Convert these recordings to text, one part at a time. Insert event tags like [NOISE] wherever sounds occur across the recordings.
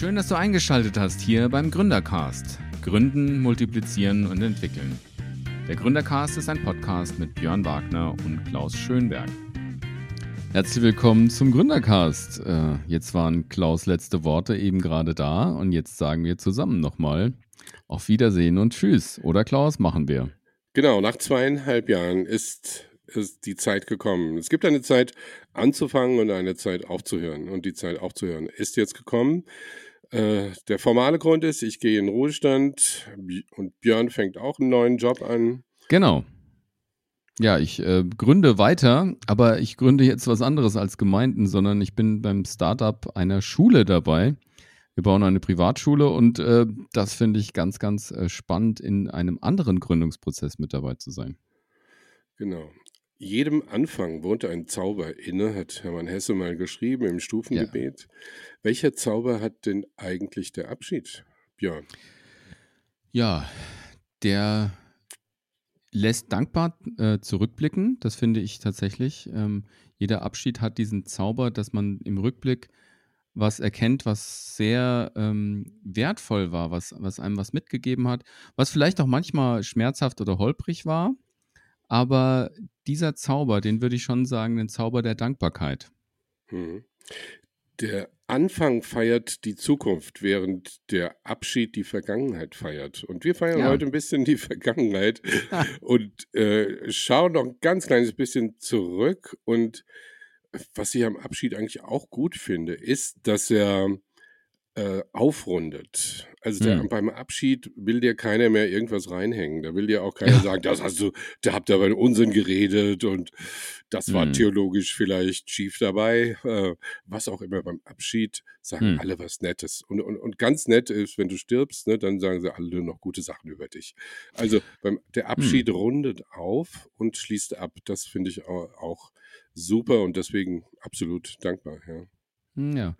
Schön, dass du eingeschaltet hast hier beim Gründercast. Gründen, multiplizieren und entwickeln. Der Gründercast ist ein Podcast mit Björn Wagner und Klaus Schönberg. Herzlich willkommen zum Gründercast. Äh, jetzt waren Klaus letzte Worte eben gerade da und jetzt sagen wir zusammen nochmal auf Wiedersehen und Tschüss. Oder Klaus, machen wir. Genau, nach zweieinhalb Jahren ist, ist die Zeit gekommen. Es gibt eine Zeit anzufangen und eine Zeit aufzuhören. Und die Zeit aufzuhören ist jetzt gekommen. Äh, der formale Grund ist, ich gehe in Ruhestand und Björn fängt auch einen neuen Job an. Genau. Ja, ich äh, gründe weiter, aber ich gründe jetzt was anderes als Gemeinden, sondern ich bin beim Startup einer Schule dabei. Wir bauen eine Privatschule und äh, das finde ich ganz, ganz äh, spannend, in einem anderen Gründungsprozess mit dabei zu sein. Genau. Jedem Anfang wohnte ein Zauber inne, hat Hermann Hesse mal geschrieben im Stufengebet. Ja. Welcher Zauber hat denn eigentlich der Abschied, Björn? Ja, der lässt dankbar äh, zurückblicken, das finde ich tatsächlich. Ähm, jeder Abschied hat diesen Zauber, dass man im Rückblick was erkennt, was sehr ähm, wertvoll war, was, was einem was mitgegeben hat, was vielleicht auch manchmal schmerzhaft oder holprig war, aber dieser Zauber, den würde ich schon sagen, den Zauber der Dankbarkeit. Mhm. Der Anfang feiert die Zukunft, während der Abschied die Vergangenheit feiert. Und wir feiern ja. heute ein bisschen die Vergangenheit [LAUGHS] und äh, schauen noch ein ganz kleines bisschen zurück. Und was ich am Abschied eigentlich auch gut finde, ist, dass er äh, aufrundet. Also der, hm. beim Abschied will dir keiner mehr irgendwas reinhängen. Da will dir auch keiner ja. sagen, das hast du, da habt ihr aber Unsinn geredet und das war hm. theologisch vielleicht schief dabei. Äh, was auch immer beim Abschied sagen hm. alle was Nettes. Und, und, und ganz nett ist, wenn du stirbst, ne, dann sagen sie alle noch gute Sachen über dich. Also beim, der hm. Abschied rundet auf und schließt ab. Das finde ich auch, auch super und deswegen absolut dankbar. Ja. Hm, ja.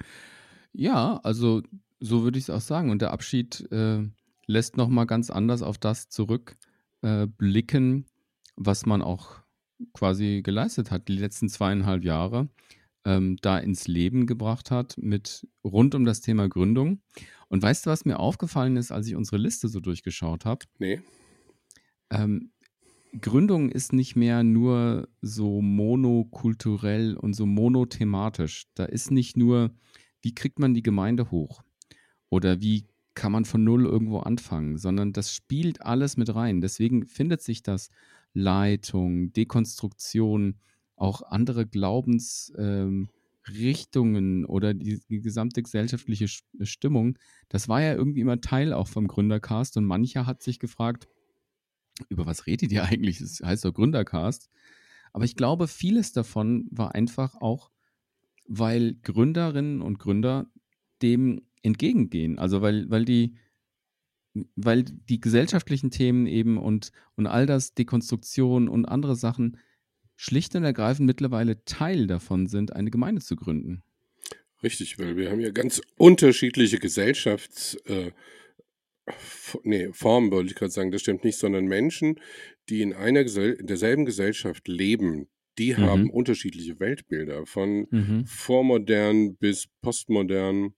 Ja, also so würde ich es auch sagen. Und der Abschied äh, lässt nochmal ganz anders auf das zurückblicken, äh, was man auch quasi geleistet hat, die letzten zweieinhalb Jahre ähm, da ins Leben gebracht hat mit rund um das Thema Gründung. Und weißt du, was mir aufgefallen ist, als ich unsere Liste so durchgeschaut habe? Nee. Ähm, Gründung ist nicht mehr nur so monokulturell und so monothematisch. Da ist nicht nur wie kriegt man die Gemeinde hoch? Oder wie kann man von Null irgendwo anfangen? Sondern das spielt alles mit rein. Deswegen findet sich das Leitung, Dekonstruktion, auch andere Glaubensrichtungen ähm, oder die, die, gesamte gesellschaftliche Stimmung. Das war ja irgendwie immer Teil auch vom Gründercast und mancher hat sich gefragt, über was redet ihr eigentlich? Das heißt doch Gründercast. Aber ich glaube, vieles davon war einfach auch weil Gründerinnen und Gründer dem entgegengehen. Also weil, weil die, weil die gesellschaftlichen Themen eben und, und all das, Dekonstruktion und andere Sachen schlicht und ergreifend mittlerweile Teil davon sind, eine Gemeinde zu gründen. Richtig, weil wir haben ja ganz unterschiedliche Gesellschafts, äh, nee, Formen wollte ich gerade sagen, das stimmt nicht, sondern Menschen, die in einer Gesell derselben Gesellschaft leben, die mhm. haben unterschiedliche Weltbilder, von mhm. vormodern bis postmodern,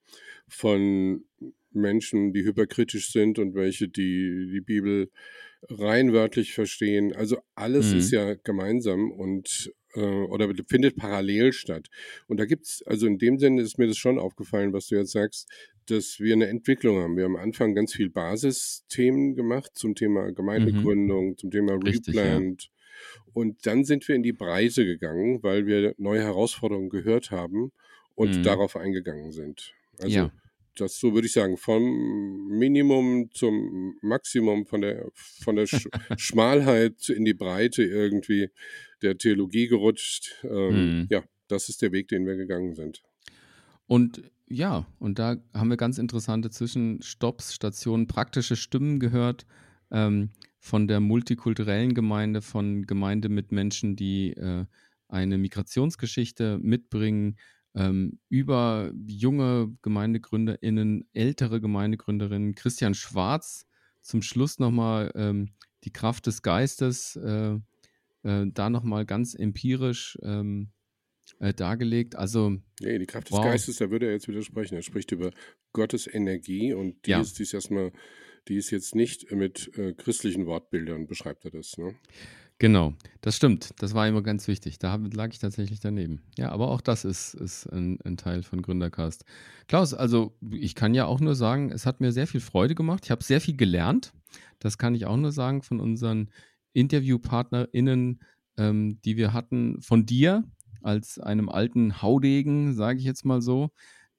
von Menschen, die hyperkritisch sind und welche, die die Bibel rein wörtlich verstehen. Also alles mhm. ist ja gemeinsam und äh, oder findet parallel statt. Und da gibt es, also in dem Sinne ist mir das schon aufgefallen, was du jetzt sagst, dass wir eine Entwicklung haben. Wir haben am Anfang ganz viel Basisthemen gemacht zum Thema mhm. Gemeindegründung, zum Thema Richtig, Replant, ja. Und dann sind wir in die Breite gegangen, weil wir neue Herausforderungen gehört haben und mhm. darauf eingegangen sind. Also ja. das so würde ich sagen, vom Minimum zum Maximum, von der, von der Sch [LAUGHS] Schmalheit in die Breite irgendwie der Theologie gerutscht. Ähm, mhm. Ja, das ist der Weg, den wir gegangen sind. Und ja, und da haben wir ganz interessante Zwischenstopps, Stationen, praktische Stimmen gehört. Ähm, von der multikulturellen Gemeinde, von Gemeinde mit Menschen, die äh, eine Migrationsgeschichte mitbringen, ähm, über junge GemeindegründerInnen, ältere Gemeindegründerinnen. Christian Schwarz zum Schluss nochmal ähm, die Kraft des Geistes, äh, äh, da nochmal ganz empirisch ähm, äh, dargelegt. Also. Nee, die Kraft des wow. Geistes, da würde er jetzt widersprechen. Er spricht über Gottes Energie und die ja. ist dies erstmal, die ist jetzt nicht mit äh, christlichen Wortbildern, beschreibt er das. Ne? Genau, das stimmt. Das war immer ganz wichtig. Da lag ich tatsächlich daneben. Ja, aber auch das ist, ist ein, ein, Teil von Gründercast. Klaus, also ich kann ja auch nur sagen, es hat mir sehr viel Freude gemacht. Ich habe sehr viel gelernt. Das kann ich auch nur sagen von unseren InterviewpartnerInnen, ähm, die wir hatten, von dir als einem alten Haudegen, sage ich jetzt mal so,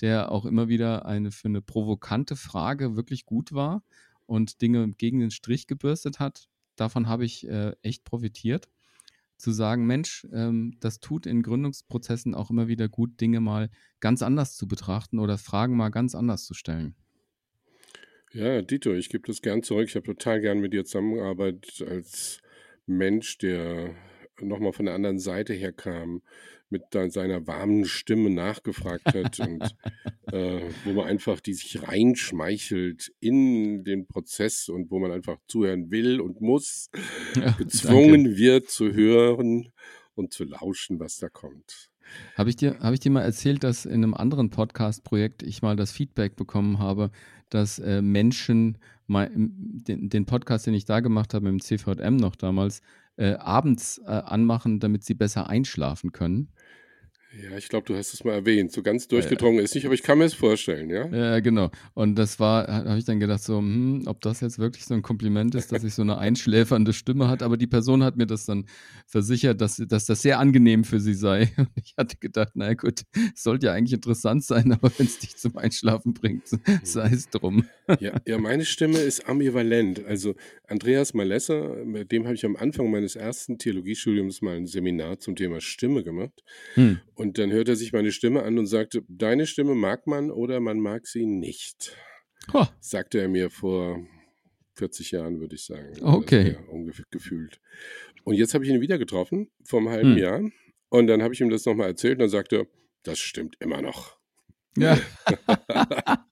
der auch immer wieder eine für eine provokante Frage wirklich gut war und Dinge gegen den Strich gebürstet hat. Davon habe ich äh, echt profitiert. Zu sagen, Mensch, ähm, das tut in Gründungsprozessen auch immer wieder gut, Dinge mal ganz anders zu betrachten oder Fragen mal ganz anders zu stellen. Ja, Dito, ich gebe das gern zurück. Ich habe total gern mit dir zusammengearbeitet als Mensch, der nochmal von der anderen Seite her kam, mit seiner warmen Stimme nachgefragt hat und äh, wo man einfach die sich reinschmeichelt in den Prozess und wo man einfach zuhören will und muss, ja, gezwungen danke. wird zu hören und zu lauschen, was da kommt. Habe ich, dir, hab ich dir mal erzählt, dass in einem anderen Podcast-Projekt ich mal das Feedback bekommen habe, dass äh, Menschen mal den, den, Podcast, den ich da gemacht habe, im CVM noch damals, äh, abends äh, anmachen, damit sie besser einschlafen können. Ja, ich glaube, du hast es mal erwähnt. So ganz durchgedrungen ist nicht, aber ich kann mir es vorstellen, ja? Ja, genau. Und das war, habe ich dann gedacht, so, hm, ob das jetzt wirklich so ein Kompliment ist, dass ich so eine einschläfernde Stimme hat. Aber die Person hat mir das dann versichert, dass, dass das sehr angenehm für sie sei. [LAUGHS] Und ich hatte gedacht, naja gut, sollte ja eigentlich interessant sein, aber wenn es dich zum Einschlafen bringt, sei es drum. Ja, ja, meine Stimme ist ambivalent. Also Andreas Malesser, mit dem habe ich am Anfang meines ersten Theologiestudiums mal ein Seminar zum Thema Stimme gemacht. Hm. Und dann hört er sich meine Stimme an und sagte, deine Stimme mag man oder man mag sie nicht. Huh. Sagte er mir vor 40 Jahren, würde ich sagen. Okay. Ungefähr gefühlt. Und jetzt habe ich ihn wieder getroffen, vor einem halben hm. Jahr. Und dann habe ich ihm das nochmal erzählt und dann sagte er, das stimmt immer noch. Ja. [LAUGHS] [LAUGHS]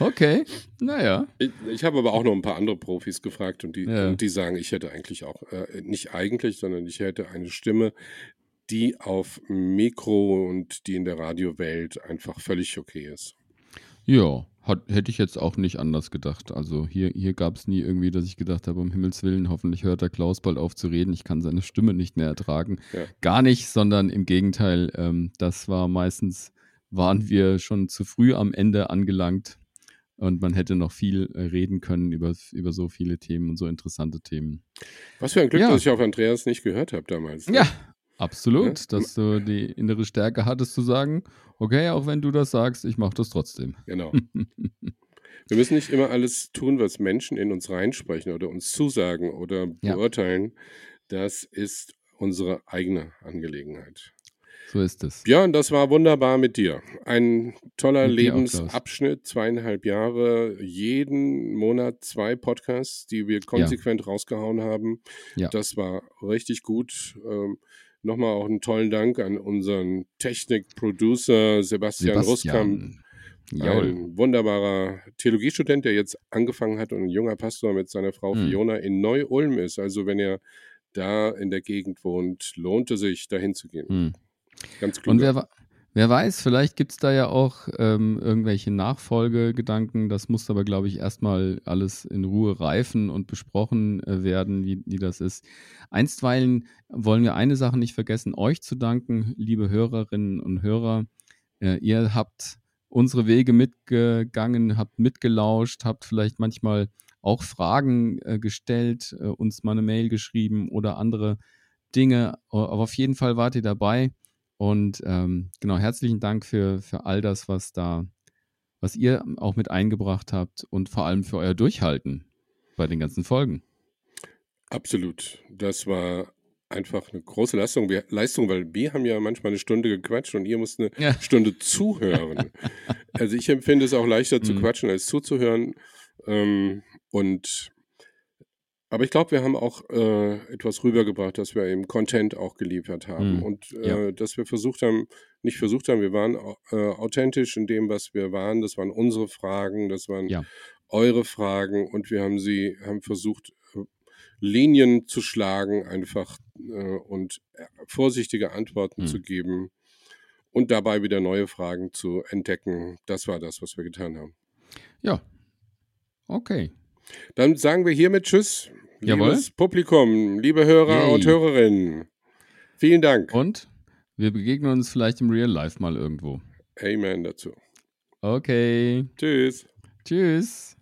okay, naja. Ich, ich habe aber auch noch ein paar andere Profis gefragt und die, ja. und die sagen, ich hätte eigentlich auch, äh, nicht eigentlich, sondern ich hätte eine Stimme, die auf Mikro und die in der Radiowelt einfach völlig okay ist. Ja, hat, hätte ich jetzt auch nicht anders gedacht. Also hier, hier gab es nie irgendwie, dass ich gedacht habe, um Himmels Willen, hoffentlich hört der Klaus bald auf zu reden. Ich kann seine Stimme nicht mehr ertragen. Ja. Gar nicht, sondern im Gegenteil, ähm, das war meistens, waren wir schon zu früh am Ende angelangt und man hätte noch viel äh, reden können über, über so viele Themen und so interessante Themen. Was für ein Glück, ja. dass ich auf Andreas nicht gehört habe damals. Ne? Ja, Absolut, ja? dass du die innere Stärke hattest zu sagen, okay, auch wenn du das sagst, ich mache das trotzdem. Genau. [LAUGHS] Wir müssen nicht immer alles tun, was Menschen in uns reinsprechen oder uns zusagen oder beurteilen. Ja. Das ist unsere eigene Angelegenheit. So ist es. Björn, das war wunderbar mit dir. Ein toller mit Lebensabschnitt, zweieinhalb Jahre, jeden Monat zwei Podcasts, die wir konsequent ja. rausgehauen haben. Ja. Das war richtig gut. Ähm, Nochmal auch einen tollen Dank an unseren Technik-Producer Sebastian, Sebastian. Ruskamp. Ein wunderbarer Theologiestudent, der jetzt angefangen hat und ein junger Pastor mit seiner Frau hm. Fiona in Neu-Ulm ist. Also wenn ihr da in der Gegend wohnt, lohnt es sich, dahin zu gehen. Hm. Ganz klug. Und wer, Wer weiß, vielleicht gibt es da ja auch ähm, irgendwelche Nachfolgegedanken. Das muss aber, glaube ich, erstmal alles in Ruhe reifen und besprochen äh, werden, wie, wie das ist. Einstweilen wollen wir eine Sache nicht vergessen, euch zu danken, liebe Hörerinnen und Hörer. Äh, ihr habt unsere Wege mitgegangen, habt mitgelauscht, habt vielleicht manchmal auch Fragen äh, gestellt, äh, uns mal eine Mail geschrieben oder andere Dinge. Aber auf jeden Fall wart ihr dabei. Und ähm, genau, herzlichen Dank für, für all das, was da, was ihr auch mit eingebracht habt und vor allem für euer Durchhalten bei den ganzen Folgen. Absolut. Das war einfach eine große Leistung, wir, Leistung, weil wir haben ja manchmal eine Stunde gequatscht und ihr müsst eine ja. Stunde zuhören. [LAUGHS] also ich empfinde es auch leichter zu mhm. quatschen als zuzuhören. Ähm, und aber ich glaube, wir haben auch äh, etwas rübergebracht, dass wir eben Content auch geliefert haben mhm. und äh, ja. dass wir versucht haben, nicht versucht haben, wir waren äh, authentisch in dem, was wir waren. Das waren unsere Fragen, das waren ja. eure Fragen und wir haben sie, haben versucht, äh, Linien zu schlagen einfach äh, und äh, vorsichtige Antworten mhm. zu geben. und dabei wieder neue Fragen zu entdecken. Das war das, was wir getan haben. Ja. Okay. Dann sagen wir hiermit Tschüss, Jawohl. liebes Publikum, liebe Hörer Yay. und Hörerinnen. Vielen Dank. Und wir begegnen uns vielleicht im Real Life mal irgendwo. Amen dazu. Okay. Tschüss. Tschüss.